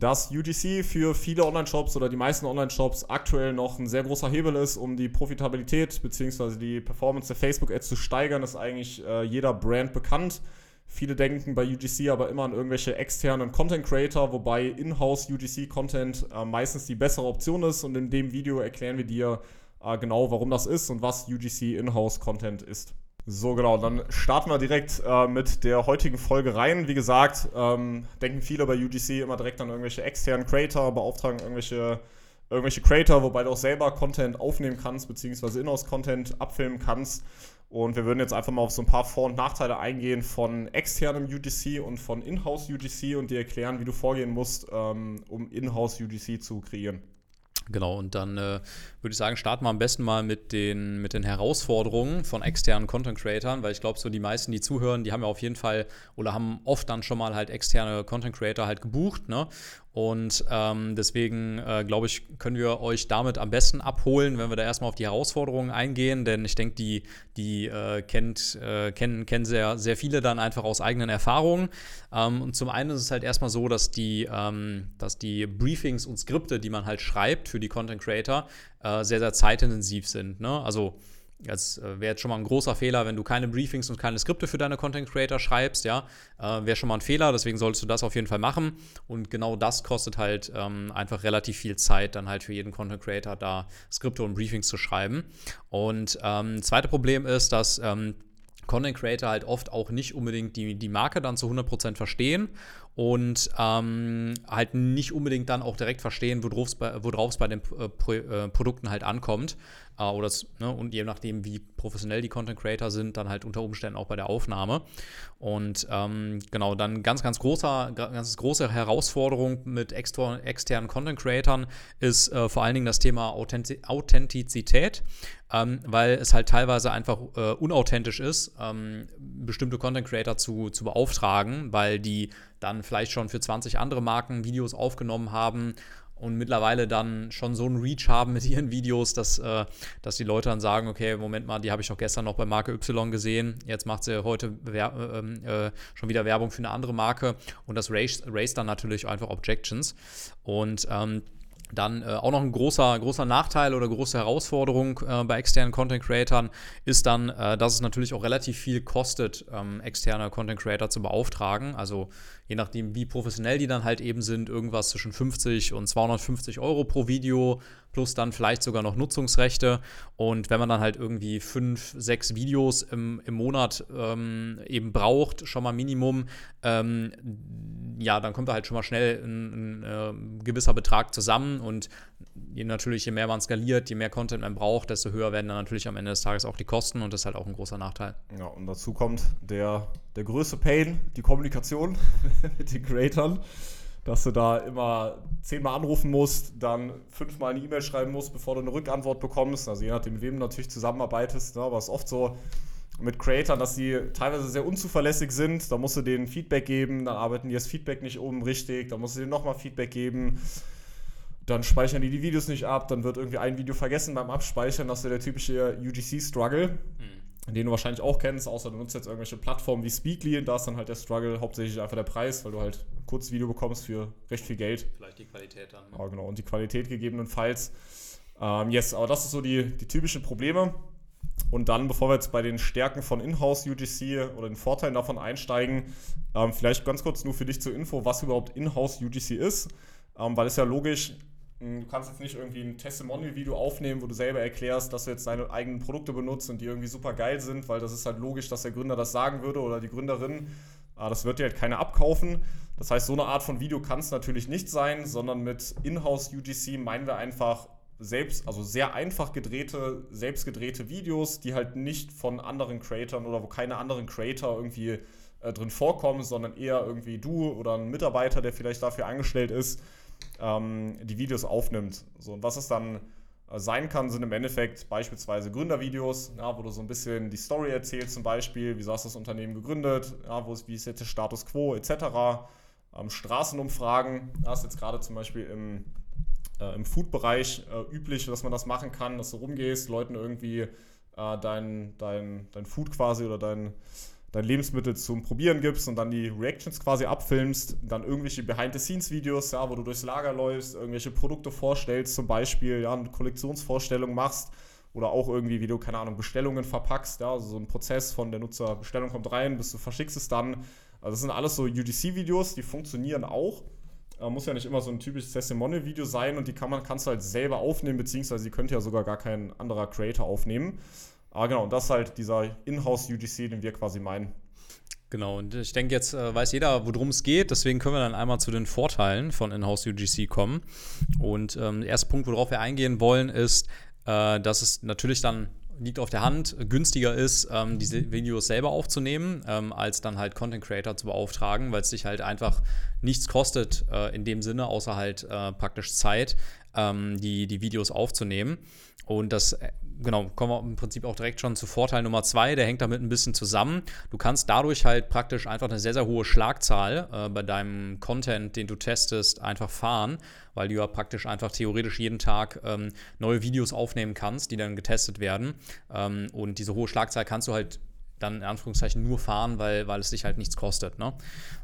dass UGC für viele Online-Shops oder die meisten Online-Shops aktuell noch ein sehr großer Hebel ist, um die Profitabilität bzw. die Performance der Facebook-Ads zu steigern, ist eigentlich äh, jeder Brand bekannt. Viele denken bei UGC aber immer an irgendwelche externen Content Creator, wobei in-house UGC Content äh, meistens die bessere Option ist. Und in dem Video erklären wir dir äh, genau, warum das ist und was UGC in-house Content ist. So, genau, dann starten wir direkt äh, mit der heutigen Folge rein. Wie gesagt, ähm, denken viele bei UGC immer direkt an irgendwelche externen Creator, beauftragen irgendwelche, irgendwelche Creator, wobei du auch selber Content aufnehmen kannst, beziehungsweise Inhouse-Content abfilmen kannst. Und wir würden jetzt einfach mal auf so ein paar Vor- und Nachteile eingehen von externem UGC und von Inhouse UGC und dir erklären, wie du vorgehen musst, ähm, um Inhouse UGC zu kreieren. Genau, und dann äh, würde ich sagen, starten wir am besten mal mit den, mit den Herausforderungen von externen Content Creatern, weil ich glaube, so die meisten, die zuhören, die haben ja auf jeden Fall oder haben oft dann schon mal halt externe Content Creator halt gebucht, ne? Und ähm, deswegen äh, glaube ich, können wir euch damit am besten abholen, wenn wir da erstmal auf die Herausforderungen eingehen, denn ich denke, die, die äh, kennt, äh, kennen, kennen sehr, sehr viele dann einfach aus eigenen Erfahrungen. Ähm, und zum einen ist es halt erstmal so, dass die, ähm, dass die Briefings und Skripte, die man halt schreibt für die Content Creator, äh, sehr, sehr zeitintensiv sind. Ne? Also das äh, wäre jetzt schon mal ein großer Fehler, wenn du keine Briefings und keine Skripte für deine Content Creator schreibst, ja. Äh, wäre schon mal ein Fehler, deswegen solltest du das auf jeden Fall machen. Und genau das kostet halt ähm, einfach relativ viel Zeit, dann halt für jeden Content Creator da Skripte und Briefings zu schreiben. Und ähm, zweite Problem ist, dass ähm, Content Creator halt oft auch nicht unbedingt die, die Marke dann zu 100% verstehen und ähm, halt nicht unbedingt dann auch direkt verstehen, worauf es bei, bei den äh, äh, Produkten halt ankommt. Äh, oder ne, und je nachdem, wie professionell die Content Creator sind, dann halt unter Umständen auch bei der Aufnahme. Und ähm, genau, dann ganz, ganz großer, ganz große Herausforderung mit exter externen Content Creatern ist äh, vor allen Dingen das Thema Authentizität, ähm, weil es halt teilweise einfach äh, unauthentisch ist, ähm, bestimmte Content Creator zu, zu beauftragen, weil die dann vielleicht schon für 20 andere Marken Videos aufgenommen haben und mittlerweile dann schon so einen Reach haben mit ihren Videos, dass, äh, dass die Leute dann sagen, okay, Moment mal, die habe ich doch gestern noch bei Marke Y gesehen, jetzt macht sie heute äh, äh, schon wieder Werbung für eine andere Marke. Und das race dann natürlich einfach Objections. Und ähm, dann äh, auch noch ein großer, großer Nachteil oder große Herausforderung äh, bei externen Content Creatern ist dann, äh, dass es natürlich auch relativ viel kostet, ähm, externe Content Creator zu beauftragen. Also je nachdem, wie professionell die dann halt eben sind, irgendwas zwischen 50 und 250 Euro pro Video plus dann vielleicht sogar noch Nutzungsrechte. Und wenn man dann halt irgendwie fünf, sechs Videos im, im Monat ähm, eben braucht, schon mal Minimum, ähm, ja, dann kommt da halt schon mal schnell ein, ein, äh, gewisser Betrag zusammen und je, natürlich, je mehr man skaliert, je mehr Content man braucht, desto höher werden dann natürlich am Ende des Tages auch die Kosten und das ist halt auch ein großer Nachteil. Ja, und dazu kommt der, der größte Pain, die Kommunikation mit den Creatoren dass du da immer zehnmal anrufen musst, dann fünfmal eine E-Mail schreiben musst, bevor du eine Rückantwort bekommst. Also je nachdem, mit wem du natürlich zusammenarbeitest. Ne? Aber es ist oft so mit Creators, dass die teilweise sehr unzuverlässig sind. Da musst du denen Feedback geben, dann arbeiten die das Feedback nicht um richtig, dann musst du denen nochmal Feedback geben. Dann speichern die die Videos nicht ab, dann wird irgendwie ein Video vergessen beim Abspeichern. Das ist ja der typische UGC-Struggle. Mhm den du wahrscheinlich auch kennst, außer du nutzt jetzt irgendwelche Plattformen wie Speakly und da ist dann halt der Struggle hauptsächlich einfach der Preis, weil du halt ein kurzes Video bekommst für recht viel Geld. Vielleicht die Qualität dann. Ne? Ja, genau, und die Qualität gegebenenfalls. Ähm, yes, aber das ist so die, die typischen Probleme. Und dann, bevor wir jetzt bei den Stärken von Inhouse UGC oder den Vorteilen davon einsteigen, ähm, vielleicht ganz kurz nur für dich zur Info, was überhaupt Inhouse UGC ist, ähm, weil es ja logisch, hm, du kannst jetzt nicht irgendwie ein Testimonial-Video aufnehmen, wo du selber erklärst, dass du jetzt deine eigenen Produkte benutzt und die irgendwie super geil sind, weil das ist halt logisch, dass der Gründer das sagen würde oder die Gründerin. Aber das wird dir halt keiner abkaufen. Das heißt, so eine Art von Video kann es natürlich nicht sein, sondern mit Inhouse UGC meinen wir einfach selbst, also sehr einfach gedrehte, selbst gedrehte Videos, die halt nicht von anderen Creatoren oder wo keine anderen Creator irgendwie äh, drin vorkommen, sondern eher irgendwie du oder ein Mitarbeiter, der vielleicht dafür angestellt ist ähm, die Videos aufnimmt. So, und was es dann äh, sein kann, sind im Endeffekt beispielsweise Gründervideos, ja, wo du so ein bisschen die Story erzählst, zum Beispiel, wieso hast du das Unternehmen gegründet, ja, wo ist, wie ist jetzt der Status quo, etc. Ähm, Straßenumfragen, da ist jetzt gerade zum Beispiel im, äh, im Food-Bereich äh, üblich, dass man das machen kann, dass du rumgehst, Leuten irgendwie äh, dein, dein, dein Food quasi oder dein dein Lebensmittel zum Probieren gibst und dann die Reactions quasi abfilmst, dann irgendwelche Behind-the-Scenes-Videos, ja, wo du durchs Lager läufst, irgendwelche Produkte vorstellst, zum Beispiel, ja, eine Kollektionsvorstellung machst oder auch irgendwie, wie du, keine Ahnung, Bestellungen verpackst, ja, also so ein Prozess von der Nutzer, Bestellung kommt rein, bis du verschickst es dann. Also das sind alles so UGC-Videos, die funktionieren auch. Äh, muss ja nicht immer so ein typisches Testimonial-Video sein und die kann man, kannst du halt selber aufnehmen, beziehungsweise die könnte ja sogar gar kein anderer Creator aufnehmen. Aber genau, und das ist halt dieser Inhouse-UGC, den wir quasi meinen. Genau, und ich denke, jetzt äh, weiß jeder, worum es geht. Deswegen können wir dann einmal zu den Vorteilen von Inhouse UGC kommen. Und ähm, der erste Punkt, worauf wir eingehen wollen, ist, äh, dass es natürlich dann liegt auf der Hand, günstiger ist, ähm, diese Videos selber aufzunehmen, ähm, als dann halt Content Creator zu beauftragen, weil es sich halt einfach nichts kostet äh, in dem Sinne, außer halt äh, praktisch Zeit, ähm, die, die Videos aufzunehmen. Und das, äh, genau, kommen wir im Prinzip auch direkt schon zu Vorteil Nummer zwei, der hängt damit ein bisschen zusammen. Du kannst dadurch halt praktisch einfach eine sehr, sehr hohe Schlagzahl äh, bei deinem Content, den du testest, einfach fahren, weil du ja praktisch einfach theoretisch jeden Tag ähm, neue Videos aufnehmen kannst, die dann getestet werden. Ähm, und diese hohe Schlagzahl kannst du halt dann in Anführungszeichen nur fahren, weil, weil es dich halt nichts kostet. Ne?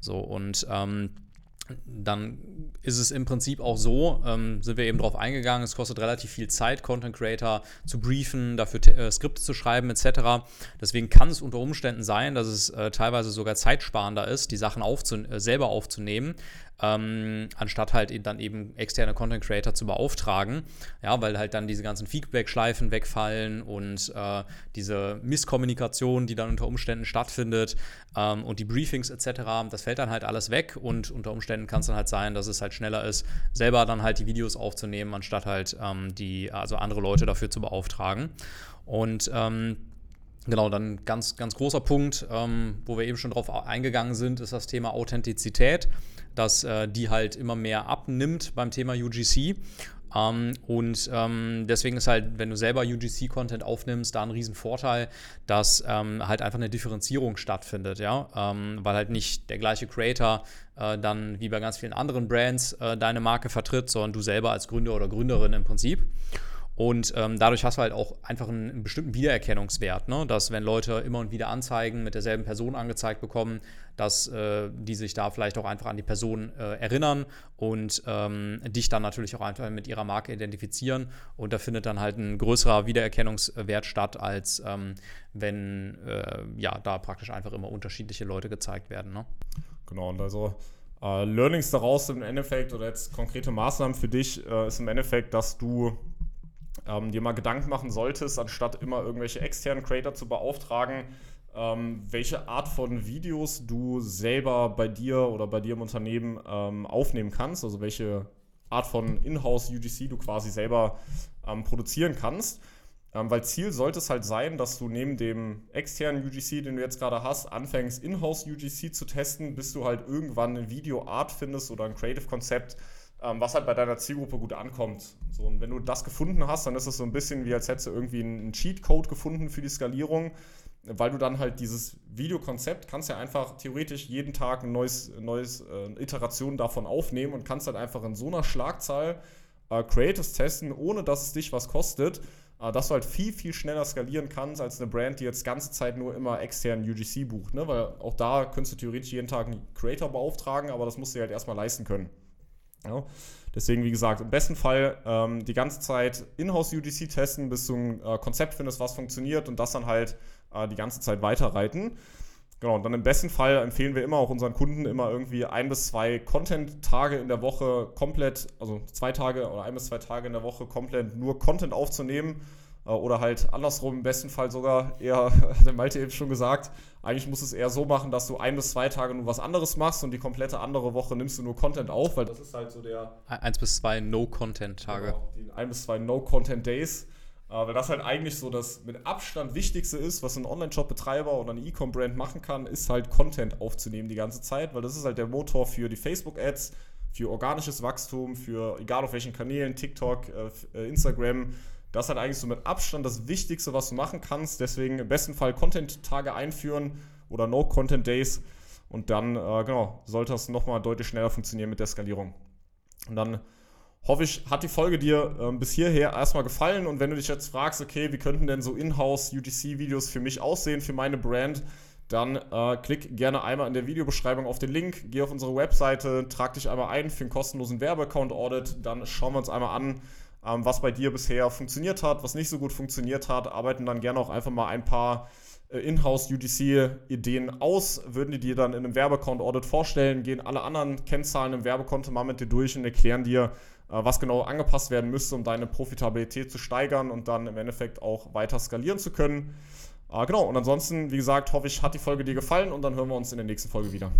So, und ähm, dann ist es im Prinzip auch so, ähm, sind wir eben darauf eingegangen, es kostet relativ viel Zeit, Content Creator zu briefen, dafür äh, Skripte zu schreiben etc. Deswegen kann es unter Umständen sein, dass es äh, teilweise sogar zeitsparender ist, die Sachen aufzu äh, selber aufzunehmen, ähm, anstatt halt dann eben externe Content Creator zu beauftragen. Ja, weil halt dann diese ganzen Feedback-Schleifen wegfallen und äh, diese Misskommunikation, die dann unter Umständen stattfindet ähm, und die Briefings etc., das fällt dann halt alles weg und unter Umständen kann es dann halt sein, dass es halt schneller ist, selber dann halt die Videos aufzunehmen, anstatt halt ähm, die, also andere Leute dafür zu beauftragen. Und ähm, Genau, dann ganz, ganz großer Punkt, ähm, wo wir eben schon drauf eingegangen sind, ist das Thema Authentizität dass äh, die halt immer mehr abnimmt beim Thema UGC. Ähm, und ähm, deswegen ist halt, wenn du selber UGC-Content aufnimmst, da ein Riesenvorteil, dass ähm, halt einfach eine Differenzierung stattfindet, ja, weil halt nicht der gleiche Creator äh, dann wie bei ganz vielen anderen Brands äh, deine Marke vertritt, sondern du selber als Gründer oder Gründerin im Prinzip. Und ähm, dadurch hast du halt auch einfach einen, einen bestimmten Wiedererkennungswert, ne? dass wenn Leute immer und wieder Anzeigen mit derselben Person angezeigt bekommen, dass äh, die sich da vielleicht auch einfach an die Person äh, erinnern und ähm, dich dann natürlich auch einfach mit ihrer Marke identifizieren. Und da findet dann halt ein größerer Wiedererkennungswert statt, als ähm, wenn äh, ja da praktisch einfach immer unterschiedliche Leute gezeigt werden. Ne? Genau, und also Uh, Learnings daraus im Endeffekt oder jetzt konkrete Maßnahmen für dich uh, ist im Endeffekt, dass du ähm, dir mal Gedanken machen solltest, anstatt immer irgendwelche externen Creator zu beauftragen, ähm, welche Art von Videos du selber bei dir oder bei dir im Unternehmen ähm, aufnehmen kannst, also welche Art von Inhouse UGC du quasi selber ähm, produzieren kannst. Ähm, weil Ziel sollte es halt sein, dass du neben dem externen UGC, den du jetzt gerade hast, anfängst, Inhouse UGC zu testen, bis du halt irgendwann eine Videoart findest oder ein Creative-Konzept, was halt bei deiner Zielgruppe gut ankommt. So, und wenn du das gefunden hast, dann ist es so ein bisschen wie, als hättest du irgendwie einen Cheat-Code gefunden für die Skalierung, weil du dann halt dieses Videokonzept kannst ja einfach theoretisch jeden Tag ein neues, neues äh, Iteration davon aufnehmen und kannst halt einfach in so einer Schlagzahl äh, Creatives testen, ohne dass es dich was kostet, äh, dass du halt viel, viel schneller skalieren kannst als eine Brand, die jetzt ganze Zeit nur immer externen UGC bucht. Ne? Weil auch da könntest du theoretisch jeden Tag einen Creator beauftragen, aber das musst du halt erstmal leisten können. Ja. Deswegen, wie gesagt, im besten Fall ähm, die ganze Zeit Inhouse UGC testen, bis du ein äh, Konzept findest, was funktioniert und das dann halt äh, die ganze Zeit weiterreiten. Genau, und dann im besten Fall empfehlen wir immer auch unseren Kunden immer irgendwie ein bis zwei Content-Tage in der Woche komplett, also zwei Tage oder ein bis zwei Tage in der Woche komplett nur Content aufzunehmen oder halt andersrum, im besten Fall sogar eher, hat der Malte eben schon gesagt, eigentlich muss es eher so machen, dass du ein bis zwei Tage nur was anderes machst und die komplette andere Woche nimmst du nur Content auf, weil das ist halt so der. Eins bis zwei No-Content-Tage. Genau, die ein bis zwei No-Content-Days. Äh, weil das halt eigentlich so das mit Abstand Wichtigste ist, was ein Online-Shop-Betreiber oder eine E-Com-Brand machen kann, ist halt Content aufzunehmen die ganze Zeit, weil das ist halt der Motor für die Facebook-Ads, für organisches Wachstum, für egal auf welchen Kanälen, TikTok, äh, Instagram, das ist halt eigentlich so mit Abstand das Wichtigste, was du machen kannst. Deswegen im besten Fall Content-Tage einführen oder No-Content-Days. Und dann, äh, genau, sollte das nochmal deutlich schneller funktionieren mit der Skalierung. Und dann hoffe ich, hat die Folge dir äh, bis hierher erstmal gefallen. Und wenn du dich jetzt fragst, okay, wie könnten denn so Inhouse UGC-Videos für mich aussehen, für meine Brand, dann äh, klick gerne einmal in der Videobeschreibung auf den Link, geh auf unsere Webseite, trag dich einmal ein für einen kostenlosen Werbeaccount-Audit, dann schauen wir uns einmal an, ähm, was bei dir bisher funktioniert hat, was nicht so gut funktioniert hat, arbeiten dann gerne auch einfach mal ein paar äh, Inhouse-UGC-Ideen aus, würden die dir dann in einem Werbeaccount-Audit vorstellen, gehen alle anderen Kennzahlen im Werbekonto mal mit dir durch und erklären dir, äh, was genau angepasst werden müsste, um deine Profitabilität zu steigern und dann im Endeffekt auch weiter skalieren zu können. Äh, genau, und ansonsten, wie gesagt, hoffe ich, hat die Folge dir gefallen und dann hören wir uns in der nächsten Folge wieder.